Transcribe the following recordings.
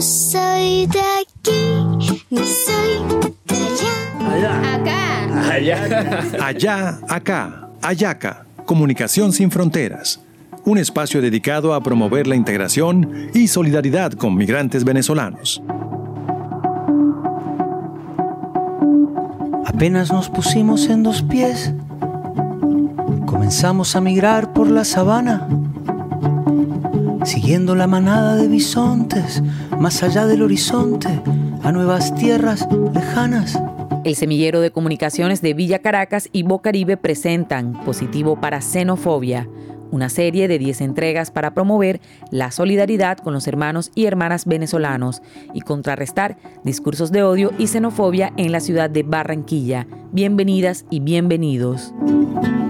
No soy de aquí, no soy de allá. Acá. Allá. Allá, acá, Ayaca, Comunicación sin Fronteras. Un espacio dedicado a promover la integración y solidaridad con migrantes venezolanos. Apenas nos pusimos en dos pies, comenzamos a migrar por la sabana, siguiendo la manada de bisontes, más allá del horizonte, a nuevas tierras lejanas. El semillero de comunicaciones de Villa Caracas y Bocaribe presentan Positivo para Xenofobia, una serie de 10 entregas para promover la solidaridad con los hermanos y hermanas venezolanos y contrarrestar discursos de odio y xenofobia en la ciudad de Barranquilla. Bienvenidas y bienvenidos.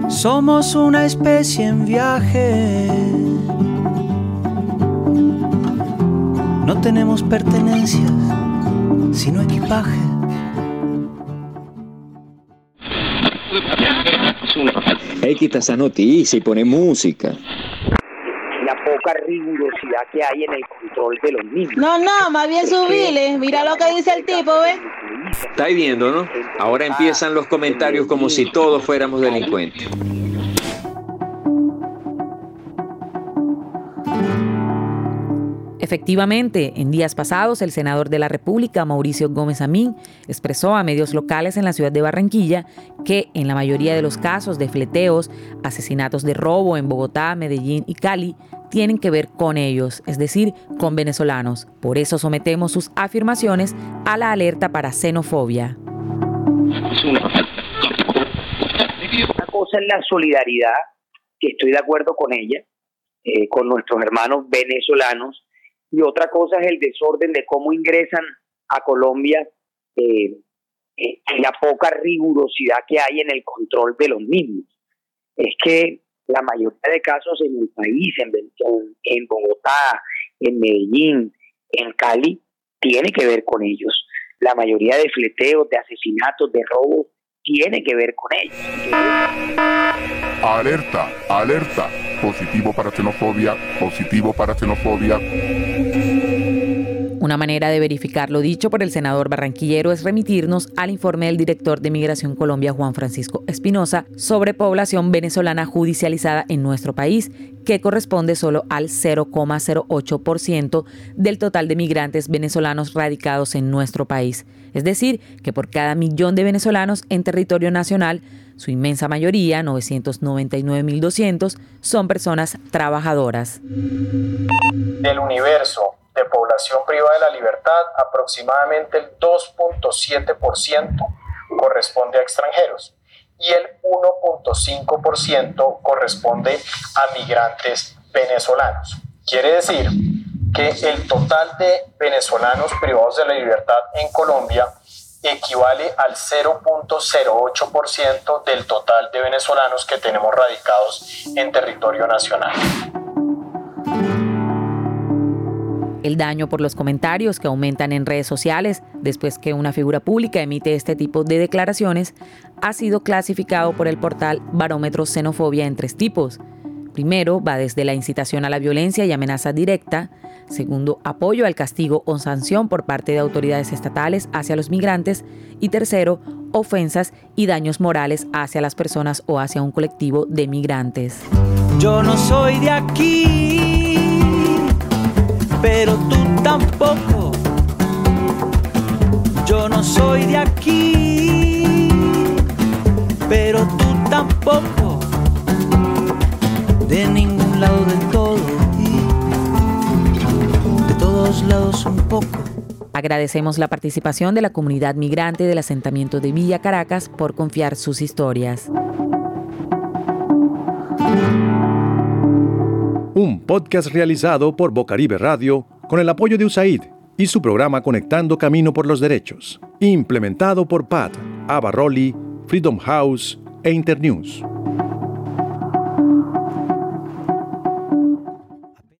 Somos una especie en viaje. No tenemos pertenencias, sino equipaje. Hay quita esa noticia y pone música. la poca rigurosidad que hay en el control de los niños. No, no, más bien subile. Mira lo que dice el tipo, ¿ves? Estáis viendo, ¿no? Ahora empiezan los comentarios como si todos fuéramos delincuentes. Efectivamente, en días pasados, el senador de la República, Mauricio Gómez Amín, expresó a medios locales en la ciudad de Barranquilla que en la mayoría de los casos de fleteos, asesinatos de robo en Bogotá, Medellín y Cali, tienen que ver con ellos, es decir, con venezolanos. Por eso sometemos sus afirmaciones a la alerta para xenofobia. Una cosa es la solidaridad, que estoy de acuerdo con ella, eh, con nuestros hermanos venezolanos, y otra cosa es el desorden de cómo ingresan a Colombia eh, eh, y la poca rigurosidad que hay en el control de los mismos. Es que la mayoría de casos en el país, en, en, Bogotá, en Medellín, en Cali, tiene que ver con ellos. La mayoría de fleteos, de asesinatos, de robos, tiene que ver con ellos. Alerta, alerta. Positivo para xenofobia, positivo para xenofobia. Una manera de verificar lo dicho por el senador barranquillero es remitirnos al informe del director de Migración Colombia, Juan Francisco Espinosa, sobre población venezolana judicializada en nuestro país, que corresponde solo al 0,08% del total de migrantes venezolanos radicados en nuestro país. Es decir, que por cada millón de venezolanos en territorio nacional, su inmensa mayoría, 999.200, son personas trabajadoras. Del universo población privada de la libertad, aproximadamente el 2.7% corresponde a extranjeros y el 1.5% corresponde a migrantes venezolanos. Quiere decir que el total de venezolanos privados de la libertad en Colombia equivale al 0.08% del total de venezolanos que tenemos radicados en territorio nacional. El daño por los comentarios que aumentan en redes sociales después que una figura pública emite este tipo de declaraciones ha sido clasificado por el portal Barómetro Xenofobia en tres tipos. Primero, va desde la incitación a la violencia y amenaza directa. Segundo, apoyo al castigo o sanción por parte de autoridades estatales hacia los migrantes. Y tercero, ofensas y daños morales hacia las personas o hacia un colectivo de migrantes. Yo no soy de aquí, pero tú tampoco. Yo no soy de aquí, pero tú tampoco. De ningún lado del todo de todos lados un poco. Agradecemos la participación de la comunidad migrante del asentamiento de Villa Caracas por confiar sus historias. Un podcast realizado por Bocaribe Radio con el apoyo de USAID y su programa Conectando Camino por los Derechos, implementado por PAD, Abarroli, Freedom House e Internews.